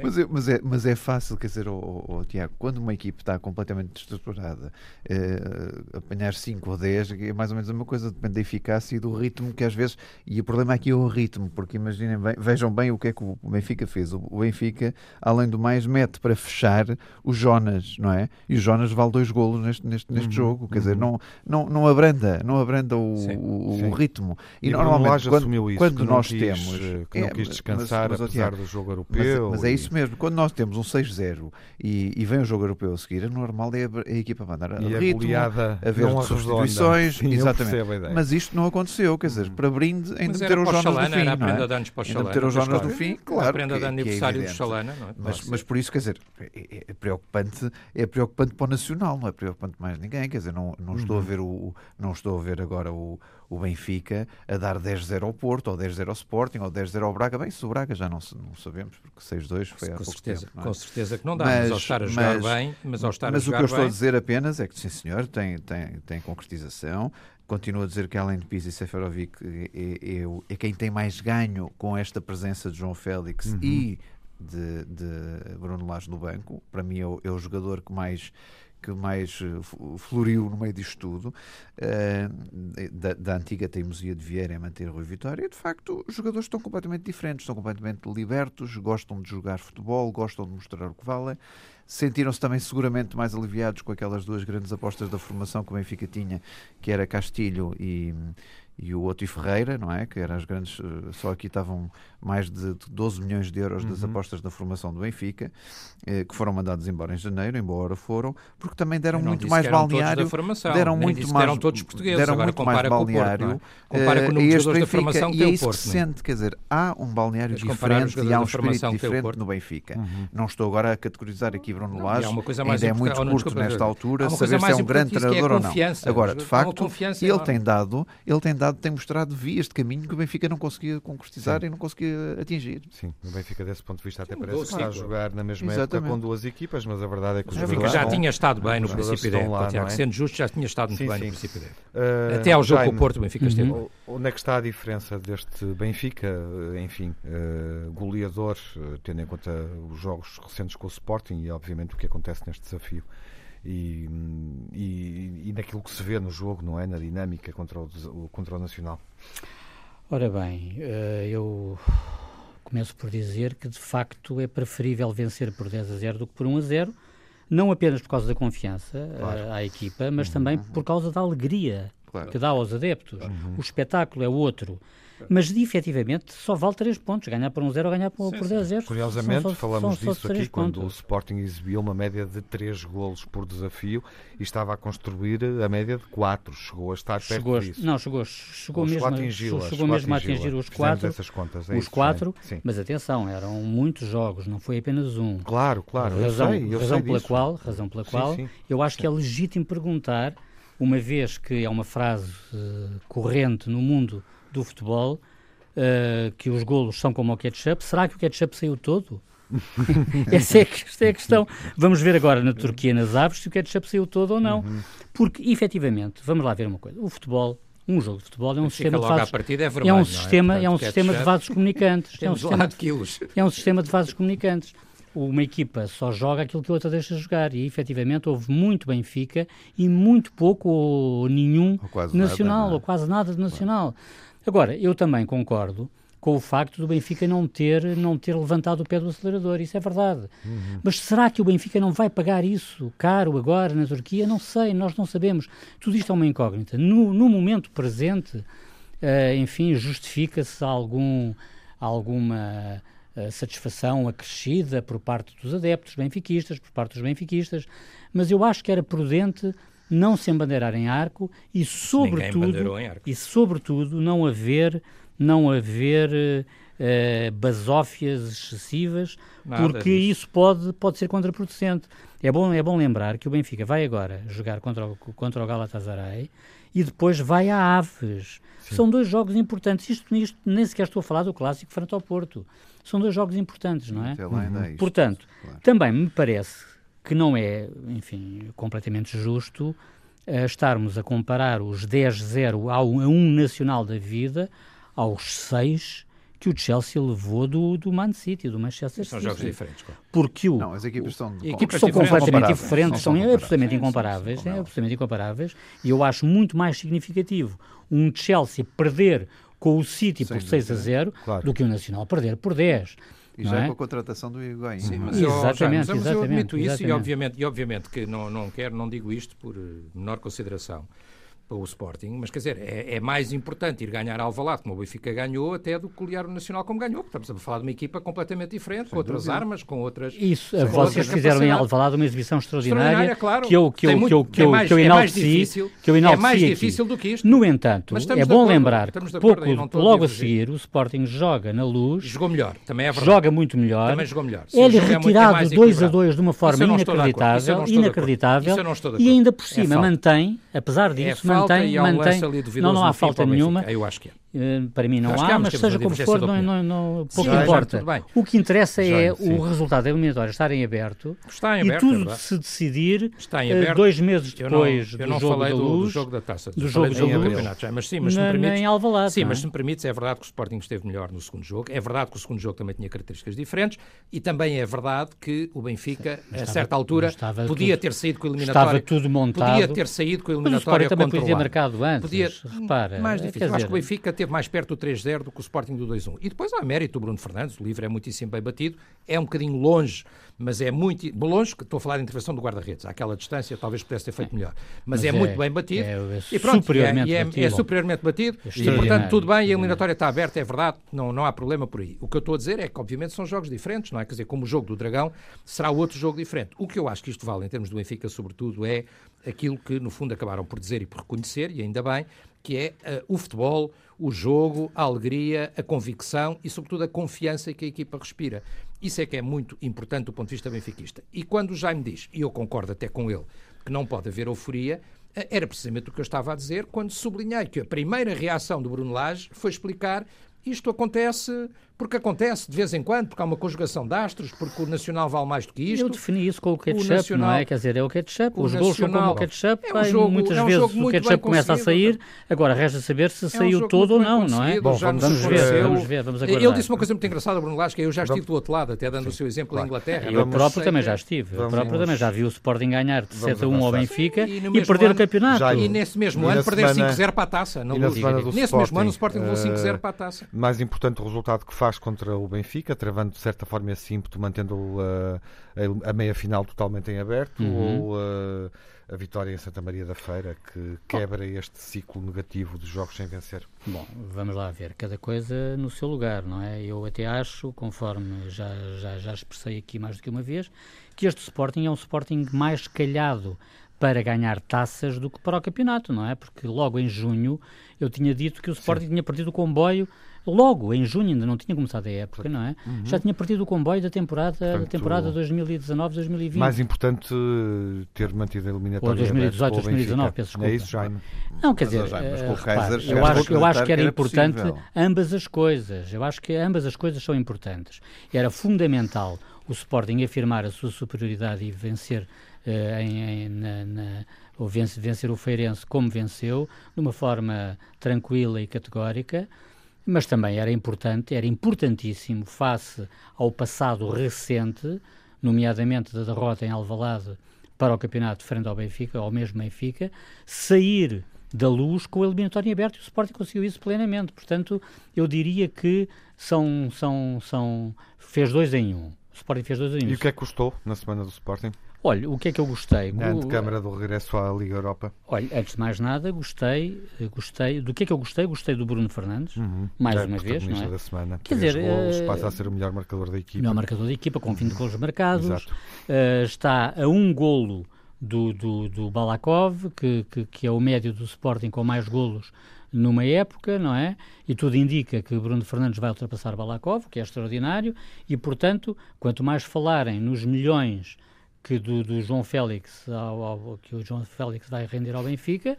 mas, é, mas, é, mas é fácil, quer dizer, oh, oh, Tiago, quando uma equipe está completamente destruturada, eh, apanhar 5 ou 10 é mais ou menos a mesma coisa, depende da eficácia e do ritmo que às vezes. E o problema aqui é o ritmo, porque imaginem bem, vejam bem o que é que o Benfica fez. O Benfica, além do mais, mete para fechar o Jonas, não é? E o Jonas vale dois golos neste, neste, neste uhum, jogo, quer uhum. dizer, não, não, não abranda, não abranda o, sim, o, sim. o ritmo. E, e normalmente quando, isso, quando nós quis, temos eh, que não é, quis descansar mas, mas, apesar do jogo europeu. Mas, mas é isso mesmo, quando nós temos um 6-0 e, e vem o jogo europeu a seguir, é normal é a, a equipa mandar a e ritmo, a haver substituições, Sim, *laughs* exatamente. Mas isto não aconteceu, quer dizer, para brinde ainda meter o Jonas do fim, não é? Ainda meter o Jonas do fim, claro. Prenda de aniversário do Chalana, não é? Mas por isso, quer dizer, é, é preocupante, é preocupante para o Nacional, não é preocupante mais ninguém, quer dizer, não, não estou a ver o não estou a ver agora o o Benfica a dar 10-0 ao Porto, ou 10-0 ao Sporting, ou 10-0 ao Braga. Bem, se o Braga já não, não sabemos, porque 6-2 foi há com pouco certeza, tempo. É? Com certeza que não dá, mas, mas ao estar a jogar mas, bem, mas ao estar mas a jogar o que eu estou bem... a dizer apenas é que, sim senhor, tem, tem, tem concretização, Continuo a dizer que além de Pizzi e Seferovic é, é, é, quem tem mais ganho com esta presença de João Félix uhum. e de, de Bruno Lage no banco. Para mim é o, é o jogador que mais que mais eh, floriu no meio disto tudo, uh, da, da, antiga teimosia de Vieira em manter Rui Vitória, e de facto os jogadores estão completamente diferentes, estão completamente libertos, gostam de jogar futebol, gostam de mostrar o que valem, sentiram-se também seguramente mais aliviados com aquelas duas grandes apostas da formação que o Benfica tinha, que era Castilho e e o Otto e Ferreira, não é? Que eram as grandes, eh, só aqui estavam mais de 12 milhões de euros das uhum. apostas da formação do Benfica, eh, que foram mandados embora em janeiro, embora foram, porque também deram muito mais balneário. deram muito mais, deram todos portugueses, deram Agora, muito mais balneário. Porto, é? Compara com o número de da formação que e é isso Porto, que se sente, quer dizer, há um balneário diferente e há um espírito diferente no Benfica. Uhum. Não estou agora a categorizar aqui Bruno Lage, ainda é muito curto nesta altura, saber se é um grande é treinador ou não. Agora, de facto, ele tem dado, ele tem dado, tem mostrado vias de caminho que o Benfica não conseguia concretizar Sim. e não conseguia atingir. Sim, o Benfica desse ponto de vista até Sim, parece que está a jogar na mesma Exatamente. época com duas equipas, mas a verdade é que os o Benfica já tinha estado bem no princípio da época, sendo justo, já tinha estado muito sim, bem no princípio da uh, Até ao jogo Jaime, com o Porto, o Benfica esteve. Uhum. Onde é que está a diferença deste Benfica, enfim, uh, goleador, uh, tendo em conta os jogos recentes com o Sporting e obviamente o que acontece neste desafio? E, e, e, naquilo que se vê no jogo, não é? Na dinâmica contra o, contra o Nacional. Ora bem, eh, eu começo por dizer que de facto é preferível vencer por 10 a 0 do que por 1 a 0, não apenas por causa da confiança claro. à equipa, mas uhum. também por causa da alegria claro. que dá aos adeptos. Uhum. O espetáculo é outro. Mas efetivamente só vale 3 pontos. Ganhar por um 0 ou ganhar por, sim, por 10 0. Curiosamente, são, falamos são, disso aqui quando pontos. o Sporting exibiu uma média de 3 golos por desafio e estava a construir a média de 4. Chegou a estar perto chegou, disso. Não, chegou, chegou mesmo, chegou, chegou mesmo a atingir os 4. Essas contas, é os 4, mas atenção, eram muitos jogos, não foi apenas um. Claro, claro. Razão, eu sei, eu razão sei pela disso. qual, razão pela qual eu acho que é legítimo perguntar, uma vez que é uma frase uh, corrente no mundo do futebol, uh, que os golos são como o ketchup, será que o ketchup saiu todo? *laughs* essa, é, essa é a questão. Vamos ver agora na Turquia, nas aves, se o ketchup saiu todo ou não. Uhum. Porque, efetivamente, vamos lá ver uma coisa: o futebol um jogo de futebol é um sistema de vasos, é, vermelho, é um sistema, é? *laughs* é um sistema de vasos comunicantes. é um sistema de quilos. É um sistema de vasos comunicantes. Uma equipa só joga aquilo que a outra deixa jogar e efetivamente houve muito Benfica e muito pouco ou nenhum ou nacional nada, é? ou quase nada de nacional. Claro. Agora, eu também concordo com o facto do Benfica não ter, não ter levantado o pé do acelerador, isso é verdade. Uhum. Mas será que o Benfica não vai pagar isso caro agora na Turquia? Não sei, nós não sabemos. Tudo isto é uma incógnita. No, no momento presente, uh, enfim, justifica-se algum, alguma uh, satisfação acrescida por parte dos adeptos benfiquistas, por parte dos benfiquistas, mas eu acho que era prudente não se embandeirar em arco e sobretudo arco. e sobretudo não haver não haver uh, basófias excessivas Nada porque disso. isso pode pode ser contraproducente é bom é bom lembrar que o Benfica vai agora jogar contra o, contra o Galatasaray e depois vai a Aves Sim. são dois jogos importantes isto, isto nem sequer estou a falar do clássico frente ao Porto são dois jogos importantes não é uhum. portanto claro. também me parece que não é, enfim, completamente justo uh, estarmos a comparar os 10-0 a um nacional da vida aos 6 que o Chelsea levou do, do Man City, do Manchester City. São jogos diferentes, claro. Porque o, não, as equipes são, equipes são completamente diferentes, são, são absolutamente incomparáveis, são, são, é absolutamente incomparáveis, e eu acho muito mais significativo um Chelsea perder com o City por 6 a 0 claro. do que o Nacional perder por 10. E já é? com a contratação do Higuaín. Sim, mas eu, exatamente, já, mas eu admito isso exatamente. e obviamente, e obviamente que não, não quero, não digo isto por eh, menor consideração para o Sporting, mas quer dizer, é, é, mais importante ir ganhar Alvalade, como o Benfica ganhou, até do que golear o Nacional como ganhou, estamos a falar de uma equipa completamente diferente, Sem com outras dúvida. armas, com outras... Isso, com vocês fizeram em Alvalade uma exibição extraordinária, extraordinária claro. que eu, que eu, que eu, que eu, que eu enalteci, que eu enalteci É mais difícil do que isto. No entanto, é bom lembrar que pouco, logo a seguir o Sporting joga na luz... Jogou melhor, também é verdade. Joga muito melhor. Também jogou melhor. É-lhe é retirado 2 a 2 de uma forma inacreditável, inacreditável, e ainda por cima mantém, apesar disso, mantém ali não, não há falta nenhuma. Eu acho que é. Uh, para mim não acho há, mas seja como for, não, não, não, pouco Sim, importa. o que interessa já, é sim. o resultado da eliminatória estar em aberto, está em aberto e tudo é se decidir uh, dois meses depois eu não, eu do jogo da luz, do, jogo da taça, do jogo da luz, mas sim, mas na, se me permites, Alvalade, sim, é? mas se me permites, é verdade que o Sporting esteve melhor no segundo jogo, é verdade que o segundo jogo também tinha características diferentes e também é verdade que o Benfica, a certa altura, podia ter saído com a eliminatória, estava tudo montado, podia ter saído com a eliminatória também podia ter marcado antes, repara, mais difícil. Eu acho que o Benfica teve mais perto do 3-0 do que o Sporting do 2-1. E depois há mérito do Bruno Fernandes, o livro é muitíssimo bem batido, é um bocadinho longe, mas é muito longe, que estou a falar de intervenção do guarda-redes, àquela distância talvez pudesse ter feito melhor, mas, mas é, é, muito bem batido. É, é e pronto, superiormente é, batido. é, superiormente batido e portanto tudo bem, e a eliminatória está aberta, é verdade, não, não há problema por aí. O que eu estou a dizer é que obviamente são jogos diferentes, não é? Quer dizer, como o jogo do Dragão será outro jogo diferente. O que eu acho que isto vale em termos do Benfica, sobretudo, é aquilo que no fundo acabaram por dizer e por reconhecer, e ainda bem, que é uh, o futebol, o jogo, a alegria, a convicção e, sobretudo, a confiança que a equipa respira. Isso é que é muito importante do ponto de vista benfiquista. E quando o Jaime diz, e eu concordo até com ele, que não pode haver euforia, eh, era precisamente o que eu estava a dizer quando sublinhei que a primeira reação do Bruno Lage foi explicar isto acontece porque acontece de vez em quando, porque há uma conjugação de astros, porque o Nacional vale mais do que isto. Eu defini isso com o ketchup, o nacional, não é? Quer dizer, é o ketchup, os gols são como o ketchup, é um jogo, muitas é um vezes o ketchup começa a sair, agora resta saber se é um saiu todo ou não, não é? Bom, vamos, vamos ver, vamos ver, vamos aguardar. Ele disse uma coisa muito engraçada, Bruno Lasca, eu já estive do outro lado, até dando Sim, o seu exemplo claro. Inglaterra. Eu próprio também já estive, eu próprio também já vi o Sporting ganhar de 7 a 1 ao Benfica e perder o campeonato. E nesse mesmo ano perder 5-0 para a taça, Nesse mesmo ano o Sporting levou 5-0 para a taça. Mais importante o resultado que faz faz contra o Benfica, travando de certa forma esse ímpeto, mantendo uh, a, a, meia final totalmente em aberto, uhum. ou uh, a vitória em Santa Maria da Feira, que quebra este ciclo negativo de jogos sem vencer? Bom, vamos lá ver, cada coisa no seu lugar, não é? Eu até acho, conforme já, já, já expressei aqui mais do que uma vez, que este Sporting é um Sporting mais calhado para ganhar taças do que para o campeonato, não é? Porque logo em junho eu tinha dito que o Sporting Sim. tinha perdido o comboio logo em junho, ainda não tinha começado a época, não é? Uhum. Já tinha partido o comboio da temporada, Portanto, da temporada 2019-2020. Mais importante eh, ter mantido a eliminatória. Ou 2018, 2019, peço desculpa. É isso, Jaime. Não, quer dizer, mas, uh, repare, eu, acho, eu acho que era, era importante possível. ambas as coisas. Eu acho que ambas as coisas são importantes. Era fundamental o Sporting afirmar a sua superioridade e vencer uh, em, em, na, na ou vencer o Feirense como venceu, de uma forma tranquila e categórica, mas também era importante, era importantíssimo face ao passado recente, nomeadamente da derrota em Alvalade para o campeonato frente ao Benfica, ao mesmo Benfica, sair da luz com o eliminatório aberto e o Sporting conseguiu isso plenamente. Portanto, eu diria que são, são, são fez dois em um. O Sporting fez dois em um. E o que é que custou na semana do Sporting? Olha, o que é que eu gostei? Na antecâmara do regresso à Liga Europa. Olha, antes de mais nada, gostei, gostei. Do que é que eu gostei? Gostei do Bruno Fernandes, uhum. mais é, uma vez, não é? da semana. Quer dizer, golos, uh, passa a ser o melhor marcador da equipa. Melhor marcador da equipa, com 20 golos marcados. Exato. Uh, está a um golo do, do, do Balakov, que, que, que, é o médio do Sporting com mais golos numa época, não é? E tudo indica que Bruno Fernandes vai ultrapassar Balakov, que é extraordinário, e portanto, quanto mais falarem nos milhões que do, do João Félix ao, ao, que o João Félix vai render ao Benfica,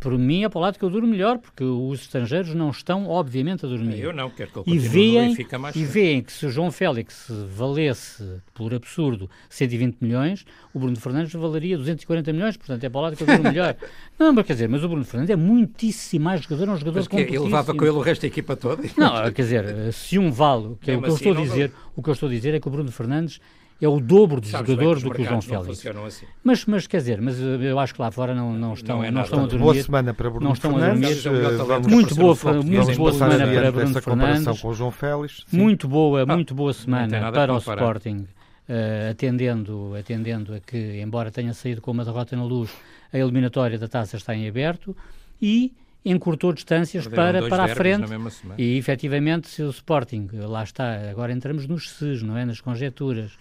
por mim é para o lado que eu duro melhor, porque os estrangeiros não estão, obviamente, a dormir. Eu não, quero que ele e veem, mais E veem que se o João Félix valesse, por absurdo, 120 milhões, o Bruno Fernandes valeria 240 milhões, portanto é para o lado que eu duro melhor. *laughs* não, mas quer dizer, mas o Bruno Fernandes é muitíssimo mais jogador, é um jogador mas Ele levava com ele o resto da equipa toda? Não, quer dizer, se um vale, que é, o, que eu estou a dizer, o que eu estou a dizer é que o Bruno Fernandes é o dobro de Sabes jogadores do que o João Félix. Assim. Mas, mas quer dizer, mas eh, eu acho que lá fora não, não estão, não, é não estão a dormir. Boa semana para Bruno não estão Fernandes. A dormir. muito boa, muito boa semana para Bruno Fernandes. com o João Félix. Sim. Muito boa, ah, muito boa semana para o Sporting. Uh, atendendo, atendendo a que, embora tenha saído com uma derrota na luz, a eliminatória da taça está em aberto e encurtou distâncias para, para a frente e efetivamente se o Sporting, lá está, agora entramos nos SES, não é? Nas conjecturas,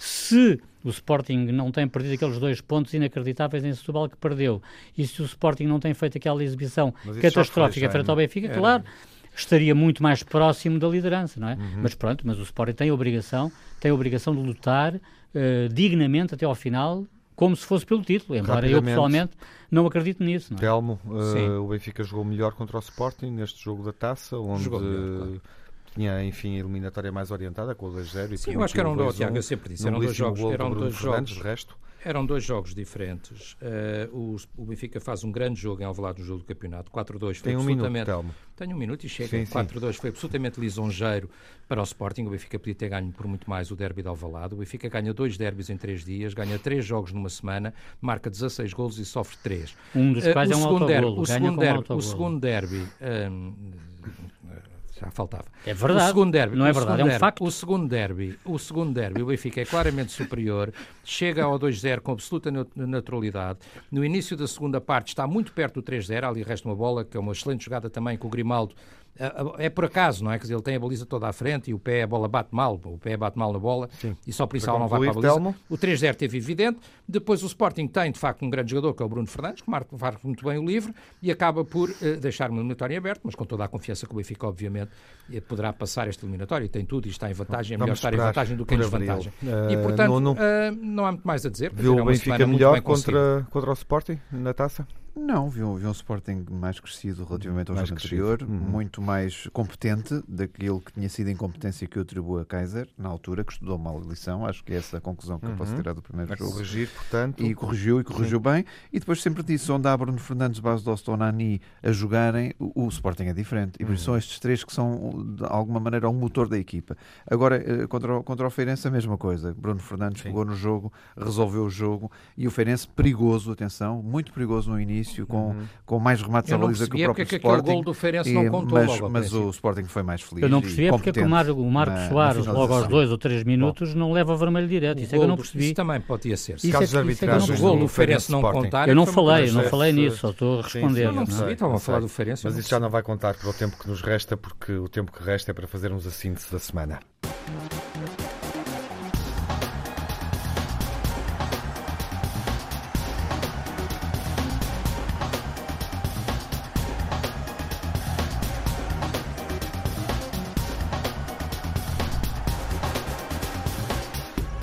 se o Sporting não tem perdido aqueles dois pontos inacreditáveis em Setúbal que perdeu, e se o Sporting não tem feito aquela exibição catastrófica frente ao Benfica, Era. claro, estaria muito mais próximo da liderança, não é? Uhum. Mas pronto, mas o Sporting tem a obrigação, tem a obrigação de lutar uh, dignamente até ao final, como se fosse pelo título, embora eu pessoalmente não acredito nisso. Não é? Telmo, uh, o Benfica jogou melhor contra o Sporting neste jogo da taça, onde melhor, claro tinha, enfim, a eliminatória mais orientada com o 2-0. Sim, eu acho que eram dois, Tiago, eu sempre disse, eram dois jogos, eram dois jogos, resto. Eram dois jogos diferentes. Uh, o, o, Benfica faz um grande jogo em Alvalade no jogo do campeonato. 4-2 foi Tem um absolutamente... Minuto, Tenho um minuto e chega. 4-2 foi absolutamente lisonjeiro para o Sporting. O Benfica podia ter ganho por muito mais o derby de Alvalade. O Benfica ganha dois derbys em três dias, ganha três jogos numa semana, marca 16 golos e sofre três. Um dos quais uh, é um autogolo. O segundo derby, o segundo derby um, já faltava. É verdade. O segundo derby, não é verdade, é um facto. O segundo derby, o segundo derby, o Benfica é claramente superior, chega ao 2-0 com absoluta naturalidade. No início da segunda parte está muito perto do 3-0, ali resta uma bola, que é uma excelente jogada também com o Grimaldo é por acaso, não é? Quer dizer, ele tem a baliza toda à frente e o pé, a bola bate mal, o pé bate mal na bola Sim. e só por isso ela não vai para a baliza. Telmo. O 3-0 teve evidente. Depois o Sporting tem, de facto, um grande jogador, que é o Bruno Fernandes, que marca, marca muito bem o livre e acaba por uh, deixar uma eliminatória aberta, mas com toda a confiança que o Benfica, obviamente, eh, poderá passar esta eliminatória e tem tudo e está em vantagem. É melhor estar em vantagem do que em desvantagem. Uh, e, portanto, não, não... Uh, não, há muito mais a dizer. Viu o Benfica melhor contra, contra o Sporting na taça? Não, vi um, vi um Sporting mais crescido relativamente ao mais jogo anterior, uhum. muito mais competente daquilo que tinha sido a incompetência que eu atribuo a Kaiser na altura, que estudou mal a lição. Acho que é essa a conclusão que uhum. eu posso uhum. tirar do primeiro a jogo. corrigir, portanto. E corrigiu, e corrigiu Sim. bem. E depois sempre disse, onde há Bruno Fernandes, Base Dosto Nani a jogarem, o, o, Sporting é diferente. E por isso uhum. são estes três que são, de alguma maneira, um motor da equipa. Agora, eh, contra o, contra o Feirense, a mesma coisa. Bruno Fernandes Sim. pegou no jogo, resolveu o jogo. E o Feirense, perigoso, atenção, muito perigoso no início início, com, uhum. com mais remates à baliza que o próprio porque Sporting. Aquele gol do Feirense não contou mas, mas o Sporting foi mais feliz. Eu não percebi porque é que o, Mar, o Marcos na, Soares, na logo aos dois ou três minutos, Bom, não leva o vermelho direto. Isso é que eu não percebi. Isso também podia ser. Isso Casos é, isso é que o gol do Feirense não contar. Eu não falei, eu não falei nisso, só estou a responder. Eu não percebi, estavam a falar do Feirense. Mas isso já não vai contar para o tempo que nos resta, porque o tempo que resta é para fazermos a síntese da semana.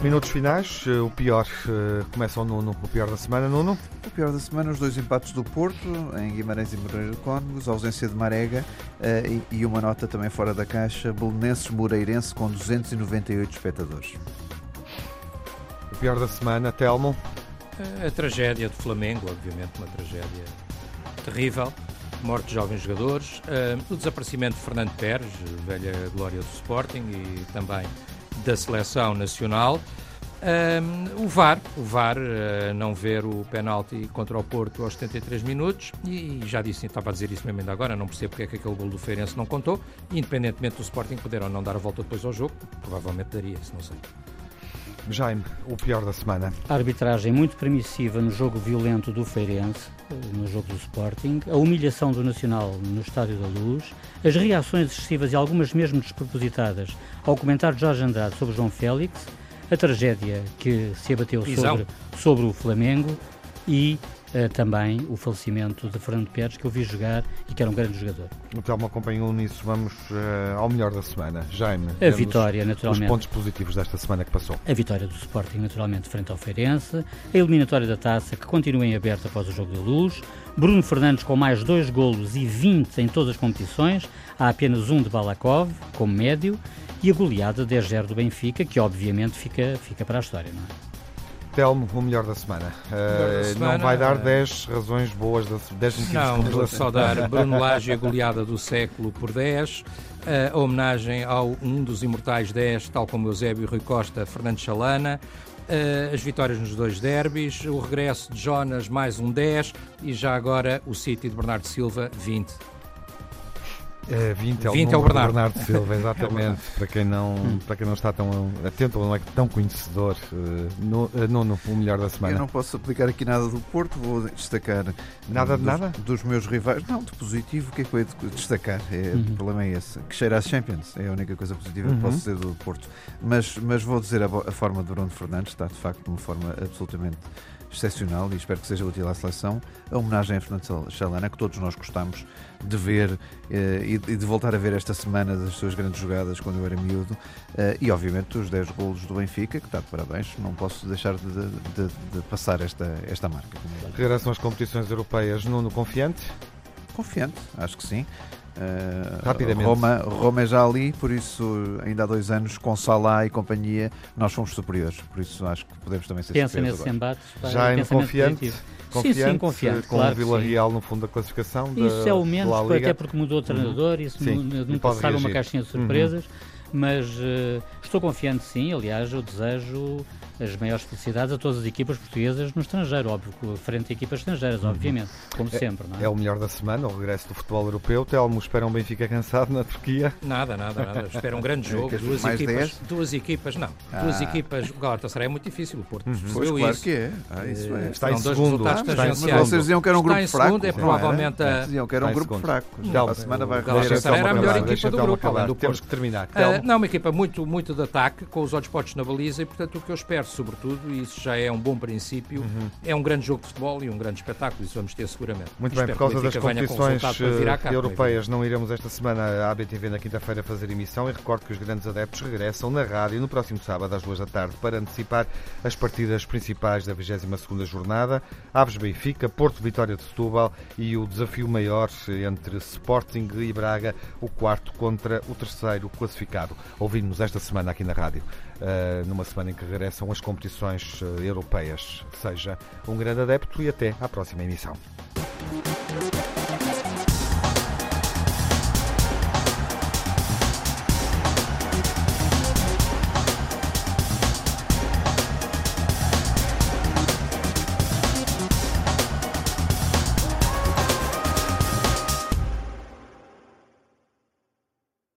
Minutos finais, eh, o pior, eh, começa o Nuno, o pior da semana, Nuno? O pior da semana, os dois empates do Porto, em Guimarães e Moreira de Cónegos, a ausência de Marega uh, e, e, uma nota também fora da caixa, Belenenses Moreirense com 298 espectadores. O pior da semana, Telmo? A tragédia do Flamengo, obviamente, uma tragédia terrível, morte de jovens jogadores, uh, o desaparecimento de Fernando Pérez, velha glória do Sporting e também da seleção nacional. Um, o VAR, o VAR uh, não ver o penalti contra o Porto aos 73 minutos e já disse, estava a dizer isso mesmo ainda agora, não percebo porque é que aquele gol do Feirense não contou, independentemente do Sporting poder ou não dar a volta depois ao jogo, provavelmente daria, se não sei. Jaime, o pior da semana. A arbitragem muito permissiva no jogo violento do Feirense, no jogo do Sporting, a humilhação do Nacional no Estádio da Luz, as reações excessivas e algumas mesmo despropositadas ao comentário de Jorge Andrade sobre João Félix, a tragédia que se abateu sobre, sobre o Flamengo e uh, também o falecimento de Fernando Pérez, que eu vi jogar e que era um grande jogador. O Telmo acompanhou nisso. Vamos uh, ao melhor da semana. Jaime, a vitória, naturalmente. Os pontos positivos desta semana que passou. A vitória do Sporting, naturalmente, frente ao Feirense. A eliminatória da taça, que continua em aberto após o jogo da luz. Bruno Fernandes com mais dois golos e 20 em todas as competições. Há apenas um de Balakov, como médio. E a goleada 10-0 do Benfica, que obviamente fica, fica para a história, não é? Telmo, o melhor da semana. Uh, semana não vai dar 10 razões boas, 10 motivos Não, vou só dar *laughs* Bruno Lage a goleada do século por 10, uh, a homenagem ao um dos imortais 10, tal como Eusébio Rui Costa, Fernando Chalana, as vitórias nos dois derbys, o regresso de Jonas, mais um 10, e já agora o City de Bernardo Silva, 20. É, 20 é o, 20 é o Bernardo. Bernardo Silva, *laughs* exatamente. para, quem não, para quem não está tão atento ou não é tão conhecedor, uh, no, uh, Nuno, o melhor da semana. Eu não posso aplicar aqui nada do Porto, vou destacar. Nada de nada? Dos meus rivais. Não, de positivo, o que é que eu de destacar? É, uhum. O problema é esse. Que cheira a Champions, é a única coisa positiva uhum. que posso dizer do Porto. Mas, mas vou dizer a, a forma de Bruno Fernandes, está de facto de uma forma absolutamente excepcional e espero que seja útil à seleção. A homenagem a Fernando Chalana, que todos nós gostamos de ver eh, e de voltar a ver esta semana das suas grandes jogadas quando eu era miúdo. Eh, e obviamente os 10 golos do Benfica, que está de parabéns. Não posso deixar de, de, de passar esta, esta marca. Regressam às competições europeias, Nuno Confiante? Confiante, acho que sim. Uh, Rapidamente. Roma, Roma é já ali, por isso, ainda há dois anos, com Salah e companhia, nós fomos superiores. Por isso, acho que podemos também ser Pensa nesses embates. Já é confiante. Confiante, sim, sim, confiante. Com claro o Vila Real no fundo da classificação. Isso é o menos, até porque mudou o treinador, isso sim, nunca sabe uma caixinha de surpresas. Uhum mas uh, estou confiante sim, aliás, eu desejo as maiores felicidades a todas as equipas portuguesas no estrangeiro, óbvio, frente a equipas estrangeiras, uhum. obviamente, como é, sempre. É? é? o melhor da semana, o regresso do futebol europeu. Telmo, espera um Benfica cansado na Turquia? Nada, nada, nada. *laughs* Espera um grande jogo. É duas, equipas, duas equipas, não. Ah. Duas equipas. O Galatasaray é muito difícil, o Porto uhum. pois, claro isso. que é. Ah, isso é. Está em segundo. Ah, mas vocês diziam que era um grupo está fraco. é provavelmente a... Diziam que era um grupo fraco. Não, a semana vai... Galatasaray era a melhor equipa do grupo. Temos que terminar. Não, uma equipa muito, muito de ataque, com os olhos postos na baliza e, portanto, o que eu espero, sobretudo, e isso já é um bom princípio, uhum. é um grande jogo de futebol e um grande espetáculo, isso vamos ter seguramente. Muito bem, por causa das competições cá, europeias, não iremos esta semana à ABTV na quinta-feira fazer emissão e recordo que os grandes adeptos regressam na rádio no próximo sábado às duas da tarde para antecipar as partidas principais da 22ª jornada, Aves Benfica, Porto Vitória de Setúbal e o desafio maior entre Sporting e Braga, o quarto contra o terceiro classificado. Ouvimos esta semana aqui na rádio. Uh, numa semana em que regressam as competições uh, europeias. Seja um grande adepto e até à próxima emissão.